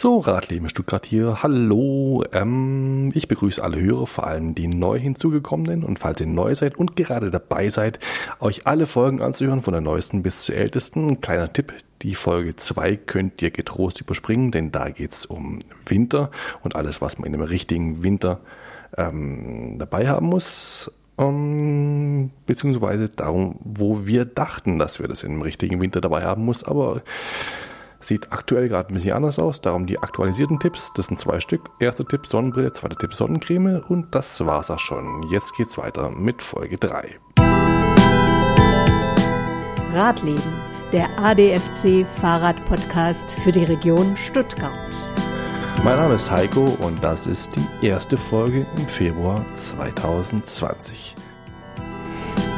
So, Radleben Stuttgart hier. Hallo. Ähm, ich begrüße alle Hörer, vor allem die neu hinzugekommenen. Und falls ihr neu seid und gerade dabei seid, euch alle Folgen anzuhören, von der neuesten bis zur ältesten. Ein kleiner Tipp, die Folge 2 könnt ihr getrost überspringen, denn da geht es um Winter und alles, was man in einem richtigen Winter ähm, dabei haben muss. Um, ähm, beziehungsweise darum, wo wir dachten, dass wir das in einem richtigen Winter dabei haben muss, aber Sieht aktuell gerade ein bisschen anders aus, darum die aktualisierten Tipps. Das sind zwei Stück. Erster Tipp Sonnenbrille, zweiter Tipp Sonnencreme und das war's auch schon. Jetzt geht's weiter mit Folge 3. Radleben, der ADFC Fahrradpodcast für die Region Stuttgart. Mein Name ist Heiko und das ist die erste Folge im Februar 2020.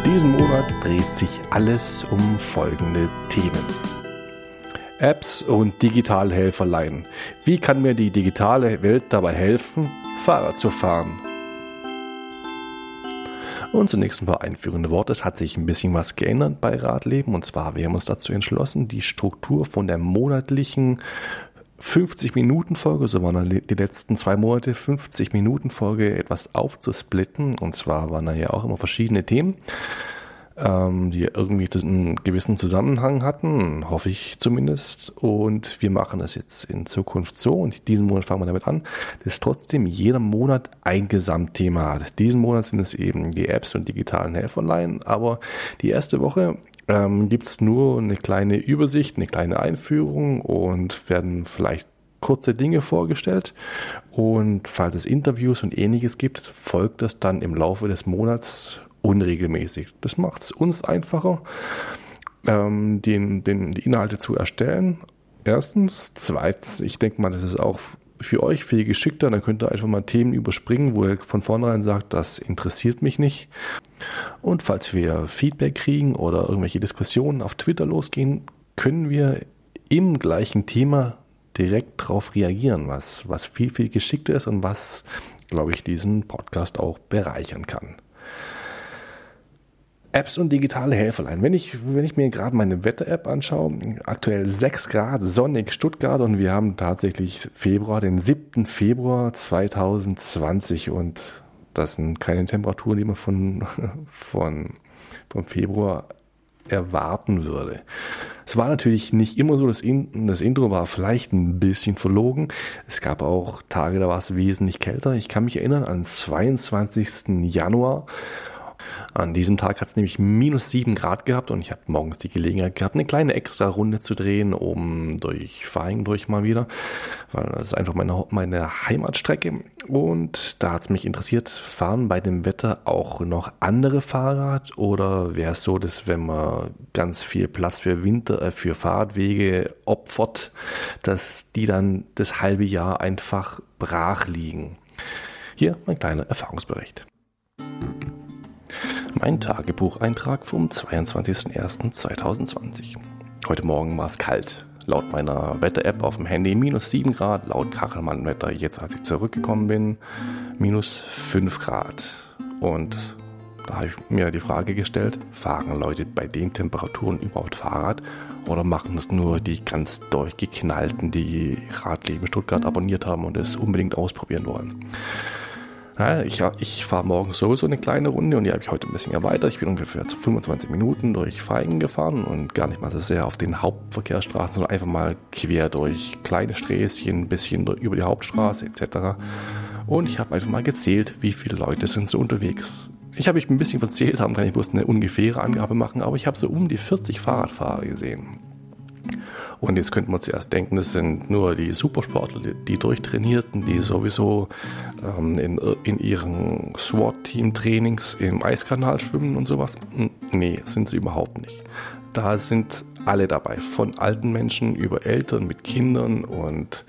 Diesen Monat dreht sich alles um folgende Themen. Apps und digitale Helferlein. Wie kann mir die digitale Welt dabei helfen, Fahrrad zu fahren? Und zunächst ein paar einführende Worte. Es hat sich ein bisschen was geändert bei Radleben. Und zwar, wir haben uns dazu entschlossen, die Struktur von der monatlichen 50-Minuten-Folge, so waren die letzten zwei Monate 50-Minuten-Folge etwas aufzusplitten. Und zwar waren da ja auch immer verschiedene Themen ähm, die irgendwie einen gewissen Zusammenhang hatten, hoffe ich zumindest. Und wir machen das jetzt in Zukunft so. Und diesen Monat fangen wir damit an, dass trotzdem jeder Monat ein Gesamtthema hat. Diesen Monat sind es eben die Apps und digitalen Helferlein. Aber die erste Woche ähm, gibt es nur eine kleine Übersicht, eine kleine Einführung und werden vielleicht kurze Dinge vorgestellt. Und falls es Interviews und ähnliches gibt, folgt das dann im Laufe des Monats unregelmäßig. Das macht es uns einfacher, ähm, den, den, die Inhalte zu erstellen. Erstens. Zweitens, ich denke mal, das ist auch für euch viel geschickter. Dann könnt ihr einfach mal Themen überspringen, wo ihr von vornherein sagt, das interessiert mich nicht. Und falls wir Feedback kriegen oder irgendwelche Diskussionen auf Twitter losgehen, können wir im gleichen Thema direkt darauf reagieren, was, was viel, viel geschickter ist und was, glaube ich, diesen Podcast auch bereichern kann. Apps und digitale Helferlein. Wenn ich, wenn ich mir gerade meine Wetter-App anschaue, aktuell 6 Grad, sonnig Stuttgart und wir haben tatsächlich Februar, den 7. Februar 2020 und das sind keine Temperaturen, die man von, von, vom Februar erwarten würde. Es war natürlich nicht immer so, das, In das Intro war vielleicht ein bisschen verlogen. Es gab auch Tage, da war es wesentlich kälter. Ich kann mich erinnern an 22. Januar an diesem Tag hat es nämlich minus 7 Grad gehabt und ich habe morgens die Gelegenheit gehabt, eine kleine extra Runde zu drehen, um durch Fahing durch mal wieder, weil das ist einfach meine, meine Heimatstrecke und da hat es mich interessiert, fahren bei dem Wetter auch noch andere Fahrrad oder wäre es so, dass wenn man ganz viel Platz für Winter, äh, für Fahrradwege opfert, dass die dann das halbe Jahr einfach brach liegen? Hier mein kleiner Erfahrungsbericht. Mein Tagebucheintrag vom 22.01.2020. Heute Morgen war es kalt. Laut meiner Wetter-App auf dem Handy minus 7 Grad, laut Kachelmann-Wetter jetzt, als ich zurückgekommen bin, minus 5 Grad. Und da habe ich mir die Frage gestellt, fahren Leute bei den Temperaturen überhaupt Fahrrad oder machen es nur die ganz durchgeknallten, die Radleben Stuttgart abonniert haben und es unbedingt ausprobieren wollen? Ja, ich, ich fahre morgens sowieso eine kleine Runde und die habe ich heute ein bisschen erweitert. Ich bin ungefähr 25 Minuten durch Feigen gefahren und gar nicht mal so sehr auf den Hauptverkehrsstraßen, sondern einfach mal quer durch kleine Sträßchen, ein bisschen über die Hauptstraße etc. Und ich habe einfach mal gezählt, wie viele Leute sind so unterwegs. Ich habe mich ein bisschen verzählt haben, kann ich bloß eine ungefähre Angabe machen, aber ich habe so um die 40 Fahrradfahrer gesehen. Und jetzt könnte man zuerst denken, das sind nur die Supersportler, die Durchtrainierten, die sowieso ähm, in, in ihren SWAT-Team-Trainings im Eiskanal schwimmen und sowas. Nee, sind sie überhaupt nicht. Da sind alle dabei, von alten Menschen über Eltern mit Kindern und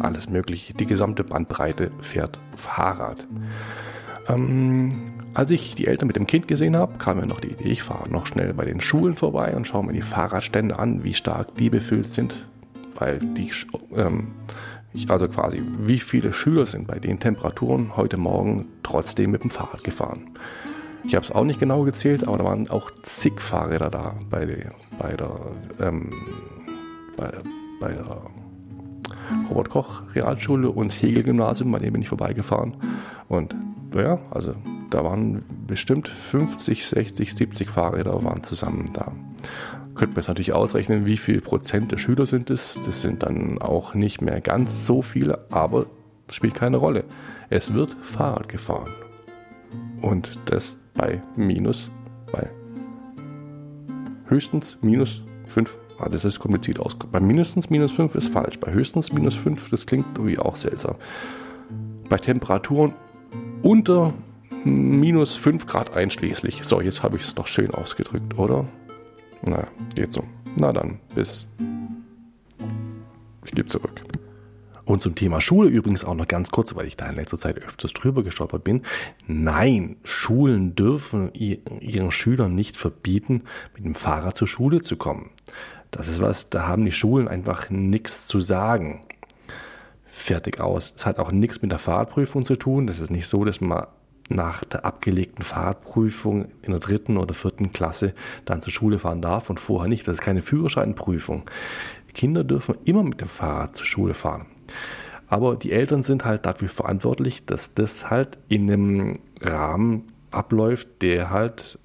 alles Mögliche. Die gesamte Bandbreite fährt Fahrrad. Ähm, als ich die Eltern mit dem Kind gesehen habe, kam mir noch die Idee, ich fahre noch schnell bei den Schulen vorbei und schaue mir die Fahrradstände an, wie stark die befüllt sind. Weil die, ähm, also quasi, wie viele Schüler sind bei den Temperaturen heute Morgen trotzdem mit dem Fahrrad gefahren. Ich habe es auch nicht genau gezählt, aber da waren auch zig Fahrräder da bei der, bei der, ähm, bei, bei der Robert Koch Realschule und das Hegel Gymnasium, bei dem bin ich vorbeigefahren. Und ja, also da waren bestimmt 50, 60, 70 Fahrräder waren zusammen da. Könnte man jetzt natürlich ausrechnen, wie viel Prozent der Schüler sind es. Das sind dann auch nicht mehr ganz so viele, aber das spielt keine Rolle. Es wird Fahrrad gefahren. Und das bei minus, bei höchstens minus 5. Ah, das ist kompliziert aus. Bei mindestens minus 5 ist falsch. Bei höchstens minus 5, das klingt irgendwie auch seltsam. Bei Temperaturen unter minus 5 Grad einschließlich. So, jetzt habe ich es doch schön ausgedrückt, oder? Na, geht so. Na dann, bis. Ich gebe zurück. Und zum Thema Schule übrigens auch noch ganz kurz, weil ich da in letzter Zeit öfters drüber gestolpert bin. Nein, Schulen dürfen ihren Schülern nicht verbieten, mit dem Fahrrad zur Schule zu kommen. Das ist was, da haben die Schulen einfach nichts zu sagen. Fertig aus. Es hat auch nichts mit der Fahrradprüfung zu tun. Das ist nicht so, dass man nach der abgelegten Fahrradprüfung in der dritten oder vierten Klasse dann zur Schule fahren darf und vorher nicht. Das ist keine Führerscheinprüfung. Kinder dürfen immer mit dem Fahrrad zur Schule fahren. Aber die Eltern sind halt dafür verantwortlich, dass das halt in einem Rahmen abläuft, der halt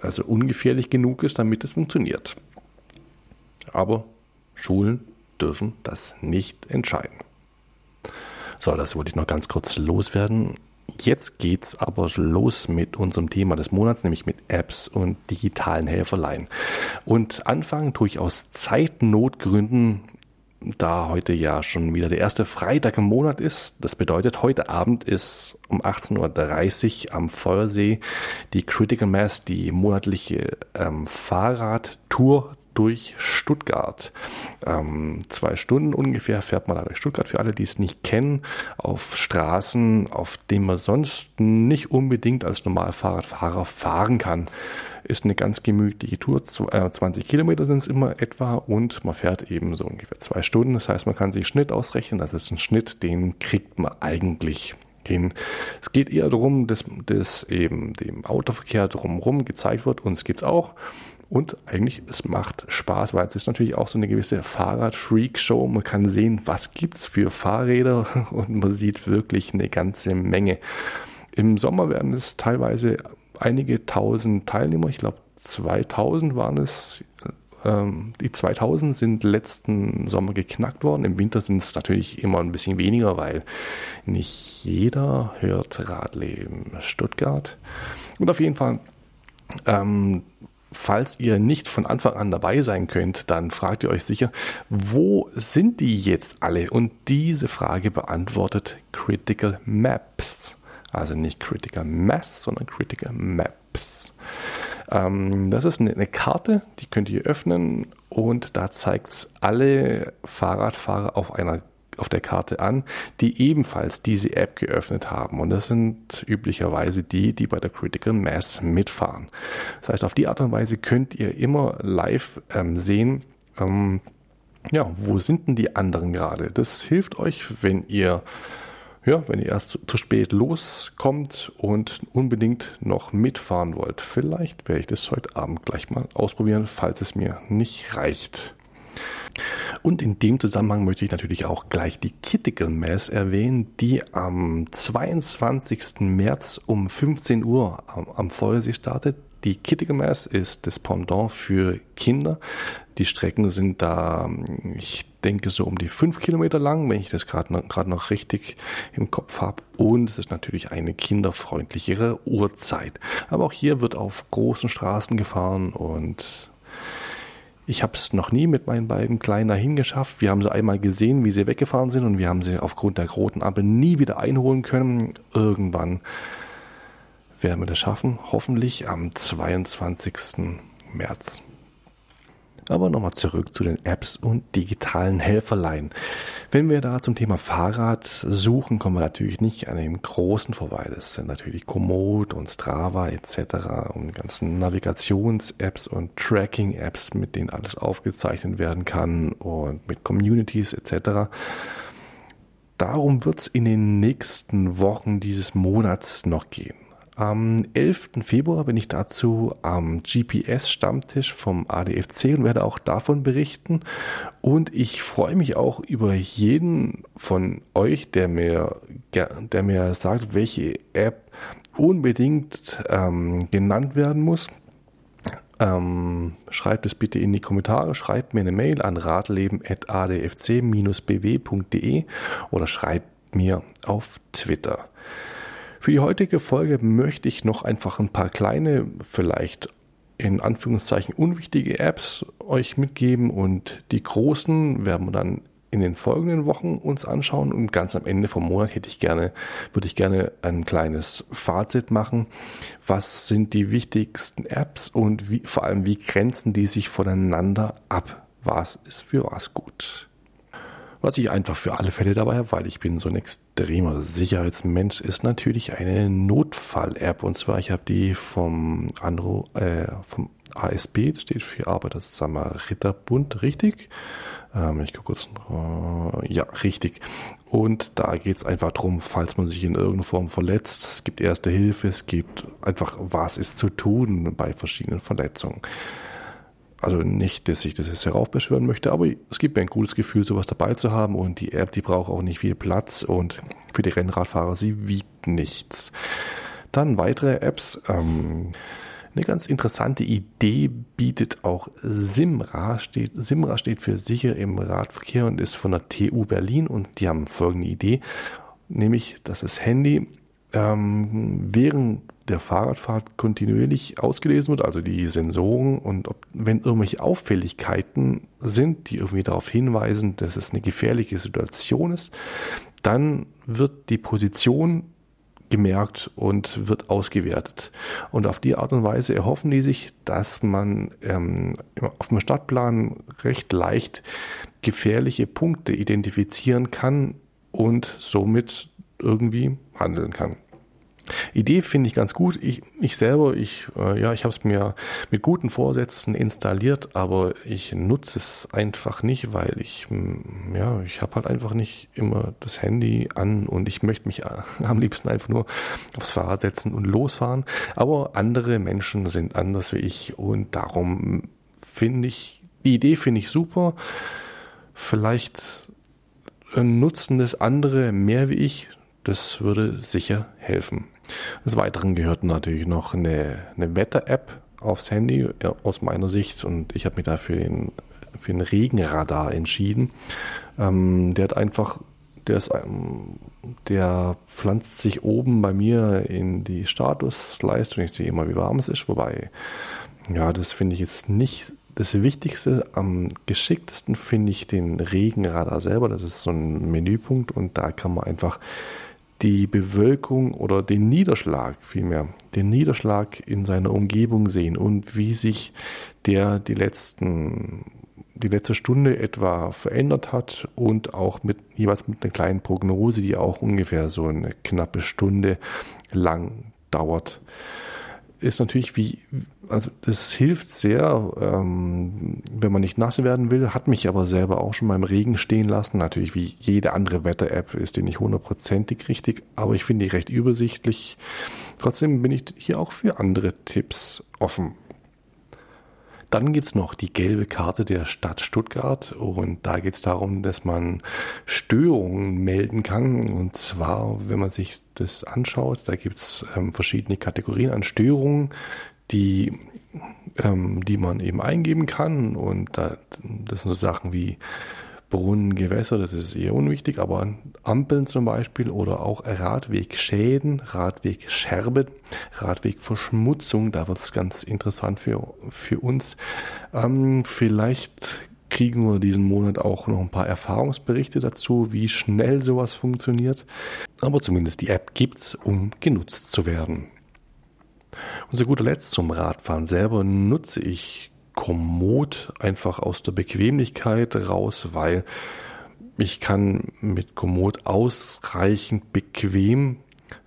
also ungefährlich genug ist, damit es funktioniert. Aber Schulen dürfen das nicht entscheiden. So, das wollte ich noch ganz kurz loswerden. Jetzt geht's aber los mit unserem Thema des Monats, nämlich mit Apps und digitalen Helferlein. Und anfangen tue ich aus Zeitnotgründen da heute ja schon wieder der erste Freitag im Monat ist. Das bedeutet, heute Abend ist um 18.30 Uhr am Feuersee die Critical Mass, die monatliche ähm, Fahrradtour durch Stuttgart. Ähm, zwei Stunden ungefähr fährt man da durch Stuttgart für alle, die es nicht kennen, auf Straßen, auf denen man sonst nicht unbedingt als Normalfahrradfahrer fahren kann. Ist eine ganz gemütliche Tour, 20 äh, Kilometer sind es immer etwa und man fährt eben so ungefähr zwei Stunden. Das heißt, man kann sich Schnitt ausrechnen. Das ist ein Schnitt, den kriegt man eigentlich hin. Es geht eher darum, dass, dass eben dem Autoverkehr drumherum gezeigt wird und es gibt es auch. Und eigentlich, es macht Spaß, weil es ist natürlich auch so eine gewisse Fahrrad-Freak-Show. Man kann sehen, was gibt es für Fahrräder und man sieht wirklich eine ganze Menge. Im Sommer werden es teilweise einige tausend Teilnehmer, ich glaube 2000 waren es. Ähm, die 2000 sind letzten Sommer geknackt worden. Im Winter sind es natürlich immer ein bisschen weniger, weil nicht jeder hört Radleben Stuttgart. Und auf jeden Fall, ähm, falls ihr nicht von Anfang an dabei sein könnt, dann fragt ihr euch sicher, wo sind die jetzt alle? Und diese Frage beantwortet Critical Maps. Also nicht Critical Mass, sondern Critical Maps. Ähm, das ist eine, eine, Karte, die könnt ihr öffnen und da zeigt es alle Fahrradfahrer auf einer auf der Karte an, die ebenfalls diese App geöffnet haben. Und das sind üblicherweise die, die bei der Critical Mass mitfahren. Das heißt, auf die Art und Weise könnt ihr immer live ähm, sehen, ähm, ja, wo sind denn die anderen gerade? Das hilft euch, wenn ihr ja, wenn ihr erst zu, zu, spät loskommt und unbedingt noch mitfahren wollt. Vielleicht werde ich das heute Abend gleich mal ausprobieren, falls es mir nicht reicht. Und in dem Zusammenhang möchte ich natürlich auch gleich die Critical Mass erwähnen, die am 22. März um 15 Uhr am, am Feuersee startet. Die Critical Mass ist das Pendant für Kinder. Die Strecken sind da, ich denke, so um die fünf Kilometer lang, wenn ich das gerade noch, noch richtig im Kopf habe. Und es ist natürlich eine kinderfreundlichere Uhrzeit. Aber auch hier wird auf großen Straßen gefahren und ich habe es noch nie mit meinen beiden Kleinen dahin geschafft. Wir haben sie einmal gesehen, wie sie weggefahren sind und wir haben sie aufgrund der roten Ampel nie wieder einholen können. Irgendwann werden wir das schaffen, hoffentlich am 22. März. Aber nochmal zurück zu den Apps und digitalen Helferlein. Wenn wir da zum Thema Fahrrad suchen, kommen wir natürlich nicht an den großen vorbei. Das sind natürlich Komoot und Strava etc. und ganzen Navigations-Apps und Tracking-Apps, mit denen alles aufgezeichnet werden kann und mit Communities etc. Darum wird es in den nächsten Wochen dieses Monats noch gehen. Am 11. Februar bin ich dazu am GPS-Stammtisch vom ADFC und werde auch davon berichten. Und ich freue mich auch über jeden von euch, der mir, der mir sagt, welche App unbedingt ähm, genannt werden muss. Ähm, schreibt es bitte in die Kommentare, schreibt mir eine Mail an radleben.adfc-bw.de oder schreibt mir auf Twitter. Für die heutige Folge möchte ich noch einfach ein paar kleine, vielleicht in Anführungszeichen unwichtige Apps euch mitgeben und die großen werden wir dann in den folgenden Wochen uns anschauen und ganz am Ende vom Monat hätte ich gerne, würde ich gerne ein kleines Fazit machen. Was sind die wichtigsten Apps und wie, vor allem wie grenzen die sich voneinander ab? Was ist für was gut? Was ich einfach für alle Fälle dabei habe, weil ich bin so ein extremer Sicherheitsmensch, ist natürlich eine Notfall-App. Und zwar, ich habe die vom, Andro, äh, vom ASB, das steht für Arbeiter-Samariter-Bund, richtig? Ähm, ich gucke kurz. Äh, ja, richtig. Und da geht es einfach darum, falls man sich in irgendeiner Form verletzt, es gibt Erste Hilfe, es gibt einfach, was ist zu tun bei verschiedenen Verletzungen. Also nicht, dass ich das jetzt heraufbeschwören möchte, aber es gibt mir ein gutes Gefühl, sowas dabei zu haben und die App, die braucht auch nicht viel Platz und für die Rennradfahrer, sie wiegt nichts. Dann weitere Apps. Ähm, eine ganz interessante Idee bietet auch Simra. Steht, Simra steht für sicher im Radverkehr und ist von der TU Berlin und die haben folgende Idee, nämlich, dass das Handy ähm, während der Fahrradfahrt kontinuierlich ausgelesen wird, also die Sensoren und ob, wenn irgendwelche Auffälligkeiten sind, die irgendwie darauf hinweisen, dass es eine gefährliche Situation ist, dann wird die Position gemerkt und wird ausgewertet. Und auf die Art und Weise erhoffen die sich, dass man ähm, auf dem Stadtplan recht leicht gefährliche Punkte identifizieren kann und somit irgendwie handeln kann. Idee finde ich ganz gut. Ich, ich selber, ich, äh, ja, ich habe es mir mit guten Vorsätzen installiert, aber ich nutze es einfach nicht, weil ich, mm, ja, ich habe halt einfach nicht immer das Handy an und ich möchte mich äh, am liebsten einfach nur aufs Fahrrad setzen und losfahren. Aber andere Menschen sind anders wie ich und darum finde ich, die Idee finde ich super. Vielleicht nutzen das andere mehr wie ich. Das würde sicher helfen. Des Weiteren gehört natürlich noch eine, eine Wetter-App aufs Handy aus meiner Sicht und ich habe mich dafür den, für ein Regenradar entschieden. Ähm, der hat einfach, der ist, ähm, der pflanzt sich oben bei mir in die Statusleistung. Ich sehe immer, wie warm es ist, wobei, ja, das finde ich jetzt nicht das Wichtigste. Am geschicktesten finde ich den Regenradar selber. Das ist so ein Menüpunkt und da kann man einfach die Bewölkung oder den Niederschlag vielmehr, den Niederschlag in seiner Umgebung sehen und wie sich der die letzten die letzte Stunde etwa verändert hat und auch mit jeweils mit einer kleinen Prognose, die auch ungefähr so eine knappe Stunde lang dauert ist natürlich wie, also das hilft sehr, ähm, wenn man nicht nass werden will, hat mich aber selber auch schon mal im Regen stehen lassen. Natürlich wie jede andere Wetter-App ist die nicht hundertprozentig richtig, aber ich finde die recht übersichtlich. Trotzdem bin ich hier auch für andere Tipps offen. Dann gibt es noch die gelbe Karte der Stadt Stuttgart und da geht es darum, dass man Störungen melden kann. Und zwar, wenn man sich das anschaut, da gibt es ähm, verschiedene Kategorien an Störungen, die, ähm, die man eben eingeben kann. Und da, das sind so Sachen wie Brunnen, Gewässer, das ist eher unwichtig, aber Ampeln zum Beispiel oder auch Radwegschäden, Radwegscherben, Radwegverschmutzung, da wird es ganz interessant für, für uns. Ähm, vielleicht kriegen wir diesen Monat auch noch ein paar Erfahrungsberichte dazu, wie schnell sowas funktioniert. Aber zumindest die App gibt's, um genutzt zu werden. Und zu guter Letzt zum Radfahren selber nutze ich Komoot einfach aus der Bequemlichkeit raus, weil ich kann mit Komoot ausreichend bequem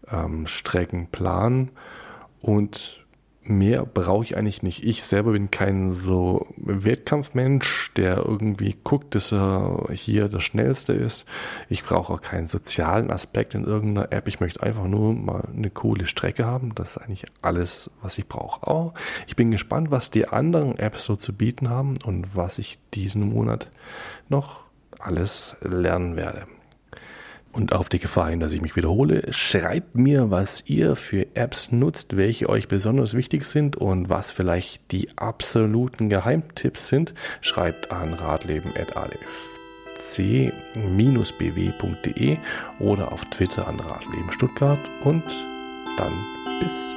ähm, Strecken planen und mehr brauche ich eigentlich nicht. Ich selber bin kein so Wettkampfmensch, der irgendwie guckt, dass er hier der Schnellste ist. Ich brauche auch keinen sozialen Aspekt in irgendeiner App. Ich möchte einfach nur mal eine coole Strecke haben. Das ist eigentlich alles, was ich brauche. Auch ich bin gespannt, was die anderen Apps so zu bieten haben und was ich diesen Monat noch alles lernen werde. Und auf die Gefahr hin, dass ich mich wiederhole, schreibt mir, was ihr für Apps nutzt, welche euch besonders wichtig sind und was vielleicht die absoluten Geheimtipps sind. Schreibt an radleben.adfc-bw.de oder auf Twitter an Radleben Stuttgart und dann bis